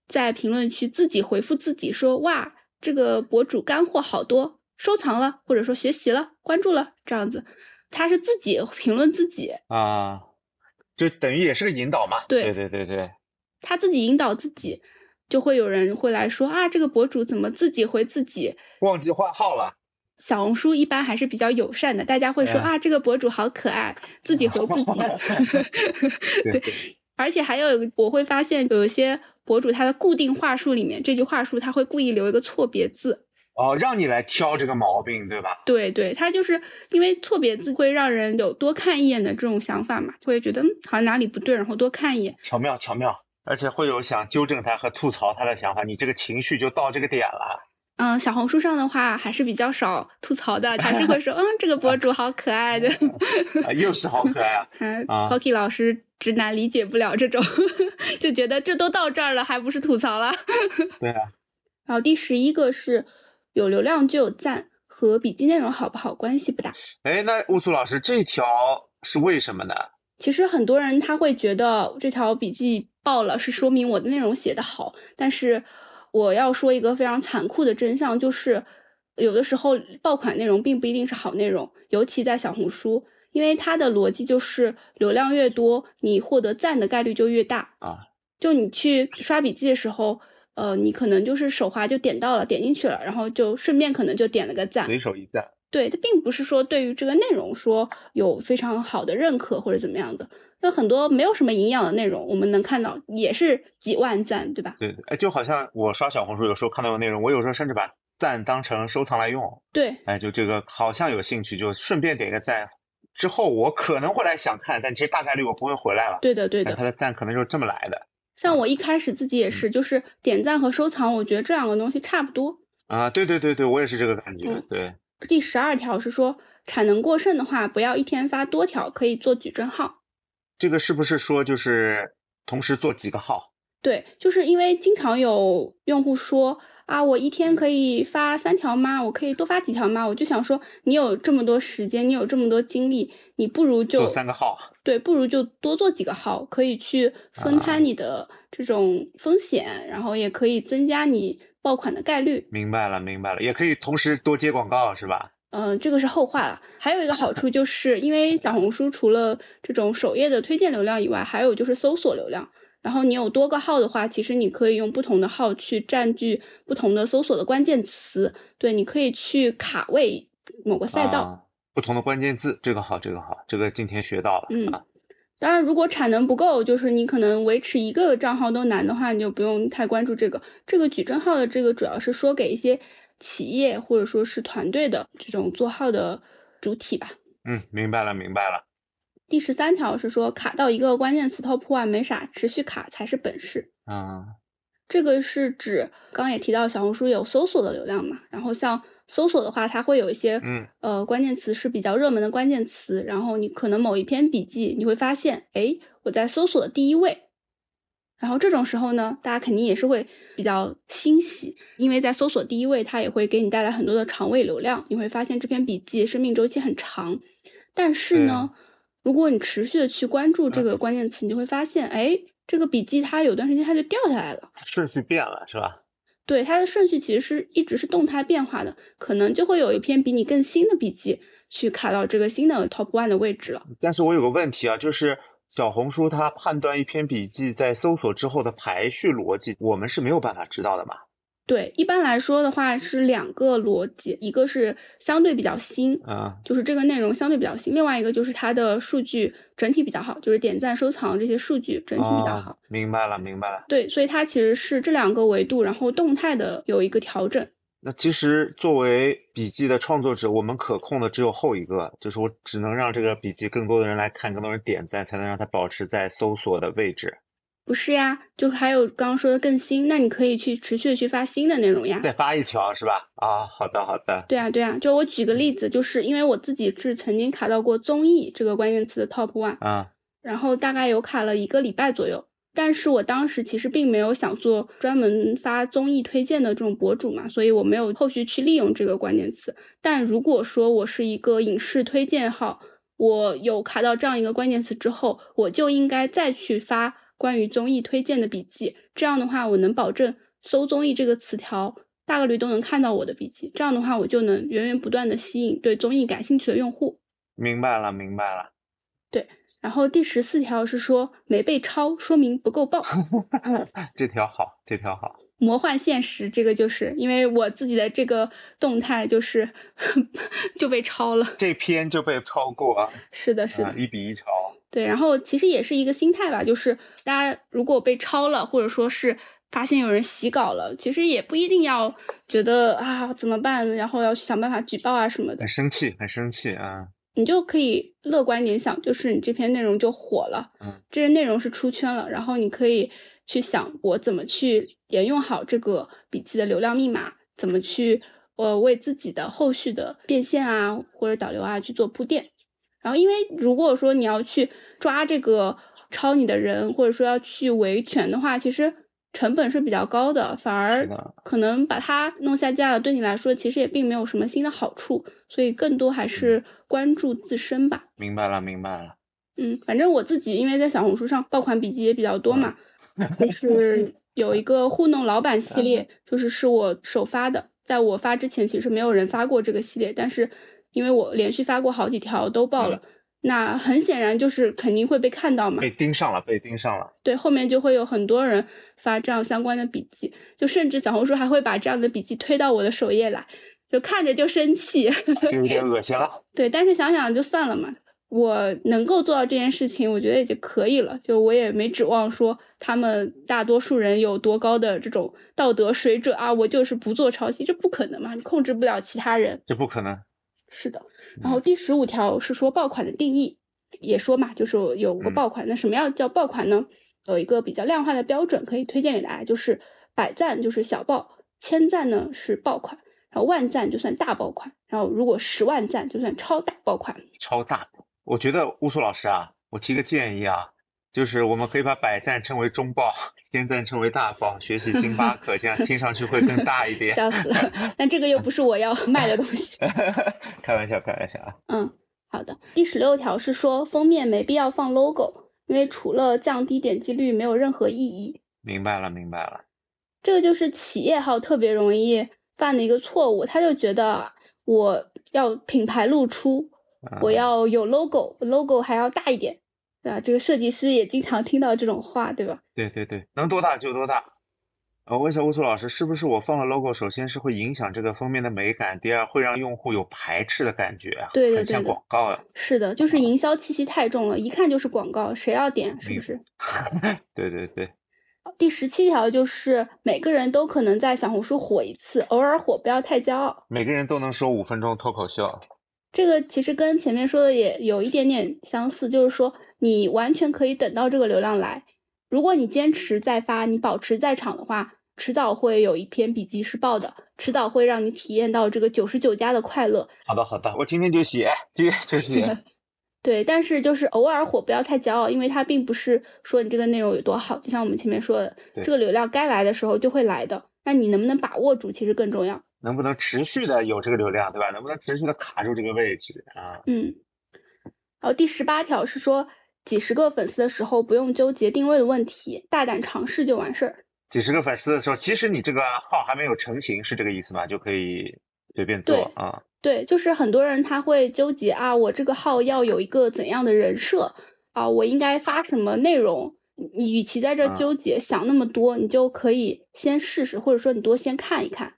在评论区自己回复自己说哇。这个博主干货好多，收藏了或者说学习了，关注了这样子，他是自己评论自己啊，就等于也是个引导嘛。对对对对对，他自己引导自己，就会有人会来说啊，这个博主怎么自己回自己？忘记换号了。小红书一般还是比较友善的，大家会说啊，这个博主好可爱，(laughs) 自己回自己。(laughs) 对，而且还有我会发现有一些。博主他的固定话术里面，这句话术他会故意留一个错别字，哦，让你来挑这个毛病，对吧？对对，他就是因为错别字会让人有多看一眼的这种想法嘛，会觉得好像哪里不对，然后多看一眼。巧妙巧妙，而且会有想纠正他和吐槽他的想法，你这个情绪就到这个点了。嗯，小红书上的话还是比较少吐槽的，还是会说，(laughs) 嗯，这个博主好可爱的，又是好可爱啊！(laughs) 嗯，Pocky 老师直男理解不了这种，(laughs) 就觉得这都到这儿了，还不是吐槽了？对啊。然后第十一个是有流量就有赞，和笔记内容好不好关系不大。哎，那乌苏老师这条是为什么呢？其实很多人他会觉得这条笔记爆了是说明我的内容写得好，但是。我要说一个非常残酷的真相，就是有的时候爆款内容并不一定是好内容，尤其在小红书，因为它的逻辑就是流量越多，你获得赞的概率就越大啊。就你去刷笔记的时候，呃，你可能就是手滑就点到了，点进去了，然后就顺便可能就点了个赞，随手一赞。对，它并不是说对于这个内容说有非常好的认可或者怎么样的。那很多没有什么营养的内容，我们能看到也是几万赞，对吧？对，哎，就好像我刷小红书，有时候看到的内容，我有时候甚至把赞当成收藏来用。对，哎，就这个好像有兴趣，就顺便点一个赞，之后我可能会来想看，但其实大概率我不会回来了。对的，对的。他的赞可能就是这么来的。像我一开始自己也是，就是点赞和收藏，我觉得这两个东西差不多。啊，对对对对，我也是这个感觉。对。第十二条是说，产能过剩的话，不要一天发多条，可以做矩阵号。这个是不是说就是同时做几个号？对，就是因为经常有用户说啊，我一天可以发三条吗？我可以多发几条吗？我就想说，你有这么多时间，你有这么多精力，你不如就做三个号，对，不如就多做几个号，可以去分摊你的这种风险，然后也可以增加你爆款的概率。明白了，明白了，也可以同时多接广告，是吧？嗯，这个是后话了。还有一个好处就是，因为小红书除了这种首页的推荐流量以外，还有就是搜索流量。然后你有多个号的话，其实你可以用不同的号去占据不同的搜索的关键词。对，你可以去卡位某个赛道，不同的关键字，这个好，这个好，这个今天学到了。嗯，当然，如果产能不够，就是你可能维持一个账号都难的话，你就不用太关注这个。这个矩阵号的这个主要是说给一些企业或者说是团队的这种做号的主体吧。嗯，明白了，明白了。第十三条是说卡到一个关键词 top one 没啥，持续卡才是本事啊。这个是指刚刚也提到小红书有搜索的流量嘛，然后像搜索的话，它会有一些嗯呃关键词是比较热门的关键词，然后你可能某一篇笔记你会发现，哎，我在搜索的第一位，然后这种时候呢，大家肯定也是会比较欣喜，因为在搜索第一位，它也会给你带来很多的长尾流量，你会发现这篇笔记生命周期很长，但是呢。如果你持续的去关注这个关键词，你就会发现，哎，这个笔记它有段时间它就掉下来了，顺序变了，是吧？对，它的顺序其实是一直是动态变化的，可能就会有一篇比你更新的笔记去卡到这个新的 top one 的位置了。但是我有个问题啊，就是小红书它判断一篇笔记在搜索之后的排序逻辑，我们是没有办法知道的嘛？对，一般来说的话是两个逻辑，一个是相对比较新啊，就是这个内容相对比较新；另外一个就是它的数据整体比较好，就是点赞、收藏这些数据整体比较好。明白了，明白了。对，所以它其实是这两个维度，然后动态的有一个调整。那其实作为笔记的创作者，我们可控的只有后一个，就是我只能让这个笔记更多的人来看，更多人点赞，才能让它保持在搜索的位置。不是呀，就还有刚刚说的更新，那你可以去持续的去发新的内容呀。再发一条是吧？啊，好的好的。对啊对啊，就我举个例子，就是因为我自己是曾经卡到过综艺这个关键词的 top one 啊，然后大概有卡了一个礼拜左右，但是我当时其实并没有想做专门发综艺推荐的这种博主嘛，所以我没有后续去利用这个关键词。但如果说我是一个影视推荐号，我有卡到这样一个关键词之后，我就应该再去发。关于综艺推荐的笔记，这样的话，我能保证搜综艺这个词条大概率都能看到我的笔记。这样的话，我就能源源不断的吸引对综艺感兴趣的用户。明白了，明白了。对，然后第十四条是说没被抄，说明不够爆。(laughs) (laughs) 这条好，这条好。魔幻现实，这个就是因为我自己的这个动态就是 (laughs) 就被抄了，这篇就被抄过。是的，是的，一比一抄。对，然后其实也是一个心态吧，就是大家如果被抄了，或者说是发现有人洗稿了，其实也不一定要觉得啊怎么办，然后要去想办法举报啊什么的。很生气，很生气啊！你就可以乐观点想，就是你这篇内容就火了，嗯，这些内容是出圈了，然后你可以去想我怎么去沿用好这个笔记的流量密码，怎么去呃为自己的后续的变现啊或者导流啊去做铺垫。然后，因为如果说你要去抓这个抄你的人，或者说要去维权的话，其实成本是比较高的，反而可能把它弄下架了，对你来说其实也并没有什么新的好处，所以更多还是关注自身吧。明白了，明白了。嗯，反正我自己因为在小红书上爆款笔记也比较多嘛，就是有一个糊弄老板系列，就是是我首发的，在我发之前其实没有人发过这个系列，但是。因为我连续发过好几条都爆了，那很显然就是肯定会被看到嘛，被盯上了，被盯上了。对，后面就会有很多人发这样相关的笔记，就甚至小红书还会把这样的笔记推到我的首页来，就看着就生气，(laughs) 有点恶心了。对，但是想想就算了嘛，我能够做到这件事情，我觉得已经可以了。就我也没指望说他们大多数人有多高的这种道德水准啊，我就是不做抄袭，这不可能嘛，你控制不了其他人，这不可能。是的，然后第十五条是说爆款的定义，也说嘛，就是有个爆款。那什么样叫爆款呢？有一个比较量化的标准可以推荐给大家，就是百赞就是小爆，千赞呢是爆款，然后万赞就算大爆款，然后如果十万赞就算超大爆款。超大，我觉得乌苏老师啊，我提个建议啊，就是我们可以把百赞称为中报，千赞称为大报，学习星巴克，这样听上去会更大一点。(laughs) 笑死了！但这个又不是我要 (laughs) 卖的东西。(laughs) 开玩笑，开玩笑啊。嗯，好的。第十六条是说封面没必要放 logo，因为除了降低点击率，没有任何意义。明白了，明白了。这个就是企业号特别容易犯的一个错误，他就觉得我要品牌露出，我要有 logo，logo 还要大一点。对啊，这个设计师也经常听到这种话，对吧？对对对，能多大就多大。呃，问一下乌苏老师，是不是我放了 logo，首先是会影响这个封面的美感，第二会让用户有排斥的感觉，对对对，像广告呀。是的，就是营销气息太重了，一看就是广告，谁要点？是不是？(laughs) 对对对。第十七条就是每个人都可能在小红书火一次，偶尔火不要太骄傲。每个人都能说五分钟脱口秀。这个其实跟前面说的也有一点点相似，就是说。你完全可以等到这个流量来，如果你坚持再发，你保持在场的话，迟早会有一篇笔记是爆的，迟早会让你体验到这个九十九加的快乐。好的，好的，我今天就写，今天就写。(laughs) 对，但是就是偶尔火，不要太骄傲，因为它并不是说你这个内容有多好，就像我们前面说的，这个流量该来的时候就会来的。那你能不能把握住，其实更重要。能不能持续的有这个流量，对吧？能不能持续的卡住这个位置啊？嗯。然后第十八条是说。几十个粉丝的时候，不用纠结定位的问题，大胆尝试就完事儿。几十个粉丝的时候，其实你这个号还没有成型，是这个意思吗？就可以随便做啊？对，就是很多人他会纠结啊，我这个号要有一个怎样的人设啊？我应该发什么内容？你与其在这纠结想那么多，你就可以先试试，或者说你多先看一看，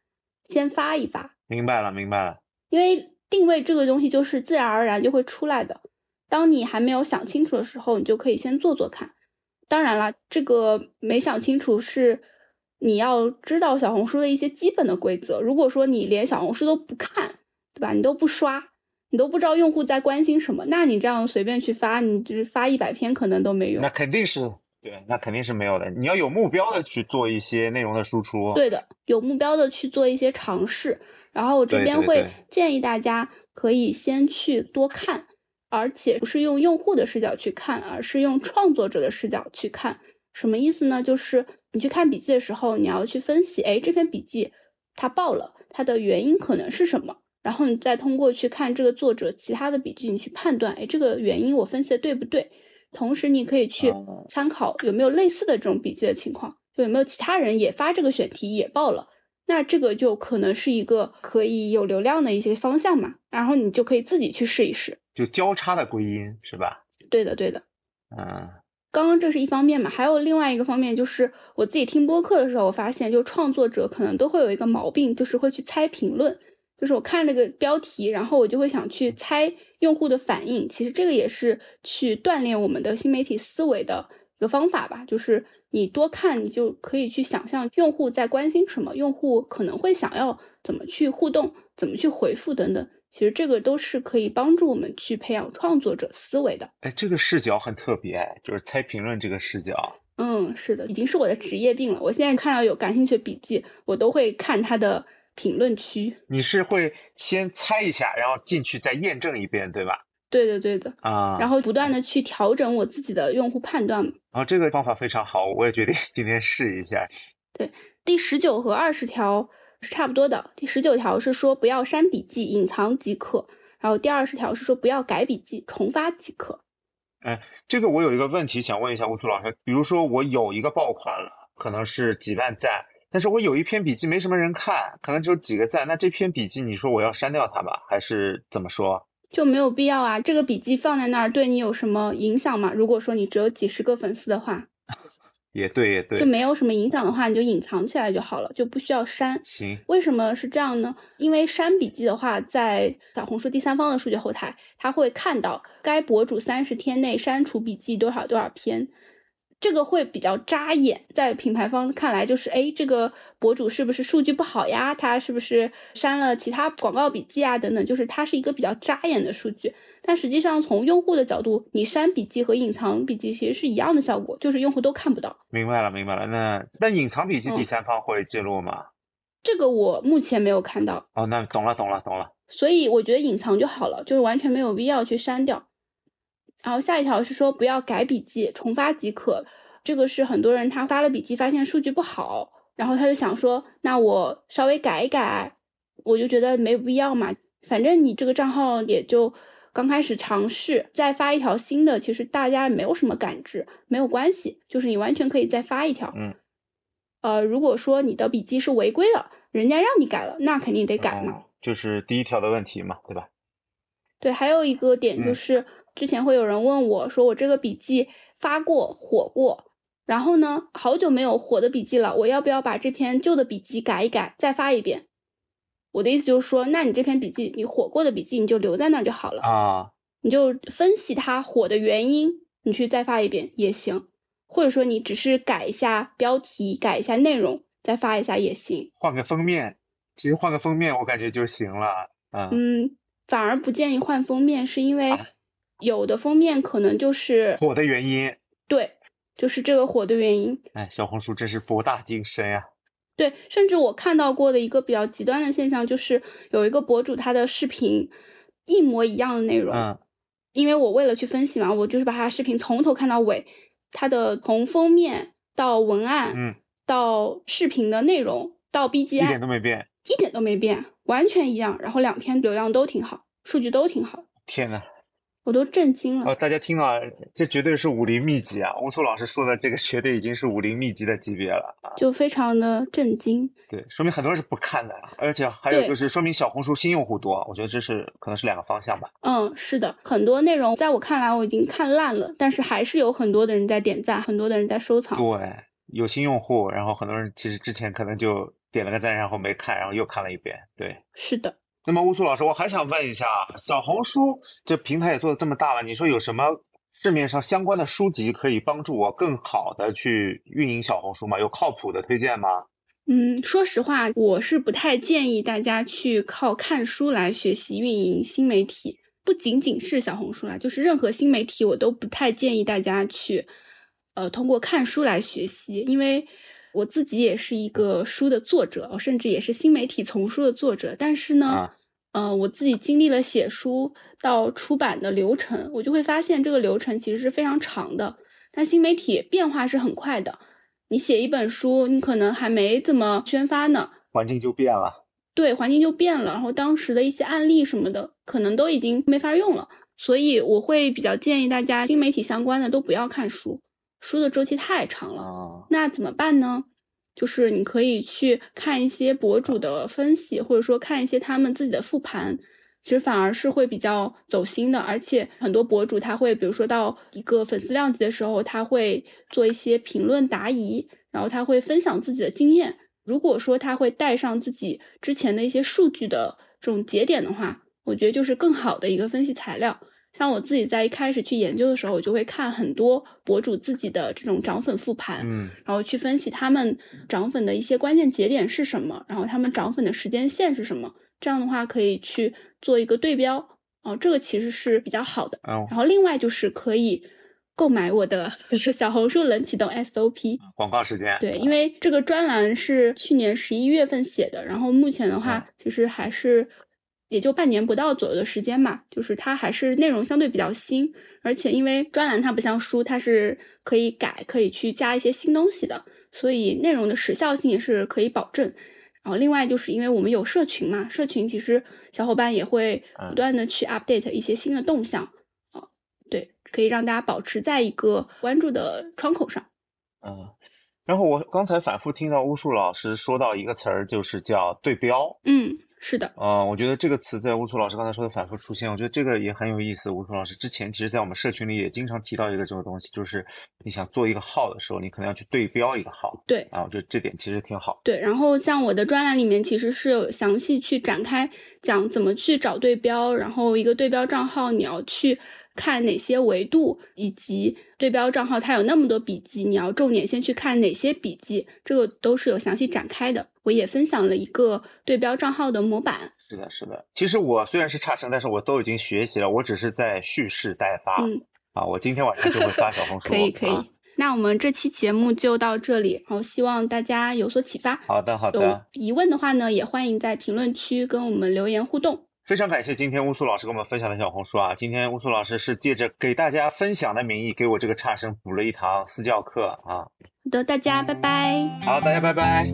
先发一发。明白了，明白了。因为定位这个东西就是自然而然就会出来的。当你还没有想清楚的时候，你就可以先做做看。当然了，这个没想清楚是你要知道小红书的一些基本的规则。如果说你连小红书都不看，对吧？你都不刷，你都不知道用户在关心什么，那你这样随便去发，你就是发一百篇可能都没用。那肯定是对，那肯定是没有的。你要有目标的去做一些内容的输出。对的，有目标的去做一些尝试。然后我这边会建议大家可以先去多看。而且不是用用户的视角去看，而是用创作者的视角去看。什么意思呢？就是你去看笔记的时候，你要去分析，哎，这篇笔记它爆了，它的原因可能是什么？然后你再通过去看这个作者其他的笔记，你去判断，哎，这个原因我分析的对不对？同时，你可以去参考有没有类似的这种笔记的情况，就有没有其他人也发这个选题也报了，那这个就可能是一个可以有流量的一些方向嘛。然后你就可以自己去试一试。就交叉的归因是吧？对的，对的。嗯，刚刚这是一方面嘛，还有另外一个方面就是我自己听播客的时候，我发现就创作者可能都会有一个毛病，就是会去猜评论。就是我看那个标题，然后我就会想去猜用户的反应。其实这个也是去锻炼我们的新媒体思维的一个方法吧。就是你多看，你就可以去想象用户在关心什么，用户可能会想要怎么去互动，怎么去回复等等。其实这个都是可以帮助我们去培养创作者思维的。哎，这个视角很特别，就是猜评论这个视角。嗯，是的，已经是我的职业病了。我现在看到有感兴趣的笔记，我都会看他的评论区。你是会先猜一下，然后进去再验证一遍，对吧？对的，对的。啊，然后不断的去调整我自己的用户判断嘛。啊，这个方法非常好，我也决定 (laughs) 今天试一下。对，第十九和二十条。是差不多的。第十九条是说不要删笔记，隐藏即可。然后第二十条是说不要改笔记，重发即可。哎，这个我有一个问题想问一下乌苏老师，比如说我有一个爆款了，可能是几万赞，但是我有一篇笔记没什么人看，可能只有几个赞，那这篇笔记你说我要删掉它吧，还是怎么说？就没有必要啊。这个笔记放在那儿对你有什么影响吗？如果说你只有几十个粉丝的话。(laughs) 也对，也对，就没有什么影响的话，你就隐藏起来就好了，就不需要删。行，为什么是这样呢？因为删笔记的话，在小红书第三方的数据后台，他会看到该博主三十天内删除笔记多少多少篇。这个会比较扎眼，在品牌方看来就是，哎，这个博主是不是数据不好呀？他是不是删了其他广告笔记啊？等等，就是它是一个比较扎眼的数据。但实际上，从用户的角度，你删笔记和隐藏笔记其实是一样的效果，就是用户都看不到。明白了，明白了。那那隐藏笔记第三方会记录吗？这个我目前没有看到。哦，那懂了，懂了，懂了。所以我觉得隐藏就好了，就是完全没有必要去删掉。然后下一条是说不要改笔记，重发即可。这个是很多人他发了笔记，发现数据不好，然后他就想说，那我稍微改一改，我就觉得没必要嘛。反正你这个账号也就刚开始尝试，再发一条新的，其实大家没有什么感知，没有关系，就是你完全可以再发一条。嗯。呃，如果说你的笔记是违规的，人家让你改了，那肯定得改嘛。就是第一条的问题嘛，对吧？对，还有一个点就是，之前会有人问我说，我这个笔记发过火过，然后呢，好久没有火的笔记了，我要不要把这篇旧的笔记改一改，再发一遍？我的意思就是说，那你这篇笔记，你火过的笔记，你就留在那儿就好了啊，你就分析它火的原因，你去再发一遍也行。或者说你只是改一下标题，改一下内容，再发一下也行。换个封面，其实换个封面我感觉就行了。嗯，反而不建议换封面，是因为有的封面可能就是火的原因。对，就是这个火的原因。哎，小红书真是博大精深呀。对，甚至我看到过的一个比较极端的现象，就是有一个博主他的视频一模一样的内容。嗯。因为我为了去分析嘛，我就是把他视频从头看到尾。他的从封面到文案，嗯，到视频的内容，到 B G M，一点都没变，一点都没变，完全一样。然后两篇流量都挺好，数据都挺好。天呐，我都震惊了。哦，大家听到，这绝对是武林秘籍啊！乌苏老师说的这个绝对已经是武林秘籍的级别了，就非常的震惊。对，说明很多人是不看的，而且还有就是说明小红书新用户多。我觉得这是可能是两个方向吧。嗯，是的，很多内容在我看来我已经看烂了，但是还是有很多的人在点赞，很多的人在收藏。对，有新用户，然后很多人其实之前可能就点了个赞，然后没看，然后又看了一遍。对，是的。那么乌苏老师，我还想问一下，小红书这平台也做的这么大了，你说有什么市面上相关的书籍可以帮助我更好的去运营小红书吗？有靠谱的推荐吗？嗯，说实话，我是不太建议大家去靠看书来学习运营新媒体，不仅仅是小红书啦，就是任何新媒体，我都不太建议大家去，呃，通过看书来学习，因为我自己也是一个书的作者，我甚至也是新媒体丛书的作者，但是呢，呃，我自己经历了写书到出版的流程，我就会发现这个流程其实是非常长的，但新媒体变化是很快的。你写一本书，你可能还没怎么宣发呢，环境就变了。对，环境就变了，然后当时的一些案例什么的，可能都已经没法用了。所以我会比较建议大家，新媒体相关的都不要看书，书的周期太长了。那怎么办呢？就是你可以去看一些博主的分析，或者说看一些他们自己的复盘。其实反而是会比较走心的，而且很多博主他会，比如说到一个粉丝量级的时候，他会做一些评论答疑，然后他会分享自己的经验。如果说他会带上自己之前的一些数据的这种节点的话，我觉得就是更好的一个分析材料。像我自己在一开始去研究的时候，我就会看很多博主自己的这种涨粉复盘，嗯，然后去分析他们涨粉的一些关键节点是什么，然后他们涨粉的时间线是什么。这样的话可以去做一个对标哦，这个其实是比较好的。然后另外就是可以购买我的 (laughs) 小红书冷启动 SOP。广告时间。对，因为这个专栏是去年十一月份写的，然后目前的话其实还是也就半年不到左右的时间嘛，就是它还是内容相对比较新，而且因为专栏它不像书，它是可以改，可以去加一些新东西的，所以内容的时效性也是可以保证。然后另外就是因为我们有社群嘛，社群其实小伙伴也会不断的去 update 一些新的动向，啊，对，可以让大家保持在一个关注的窗口上。嗯，然后我刚才反复听到巫术老师说到一个词儿，就是叫对标。嗯。是的，啊，我觉得这个词在吴楚老师刚才说的反复出现，我觉得这个也很有意思。吴楚老师之前其实，在我们社群里也经常提到一个这个东西，就是你想做一个号的时候，你可能要去对标一个号。对，啊，我觉得这点其实挺好。对，然后像我的专栏里面其实是有详细去展开讲怎么去找对标，然后一个对标账号你要去。看哪些维度，以及对标账号它有那么多笔记，你要重点先去看哪些笔记，这个都是有详细展开的。我也分享了一个对标账号的模板。是的，是的。其实我虽然是差生，但是我都已经学习了，我只是在蓄势待发。嗯，啊，我今天晚上就会发小红书。(laughs) 可以，可以。那我们这期节目就到这里，然后希望大家有所启发。好的，好的。有疑问的话呢，也欢迎在评论区跟我们留言互动。非常感谢今天乌苏老师给我们分享的小红书啊！今天乌苏老师是借着给大家分享的名义，给我这个差生补了一堂私教课啊！好的，大家拜拜。好，大家拜拜。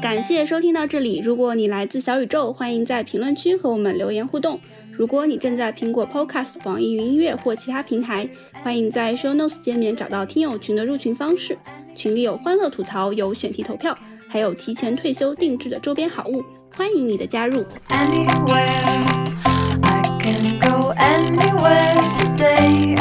感谢收听到这里。如果你来自小宇宙，欢迎在评论区和我们留言互动。如果你正在苹果 Podcast、网易云音乐或其他平台，欢迎在 Show Notes 界面找到听友群的入群方式。群里有欢乐吐槽，有选题投票，还有提前退休定制的周边好物欢迎你的加入 anywhere i can go anywhere today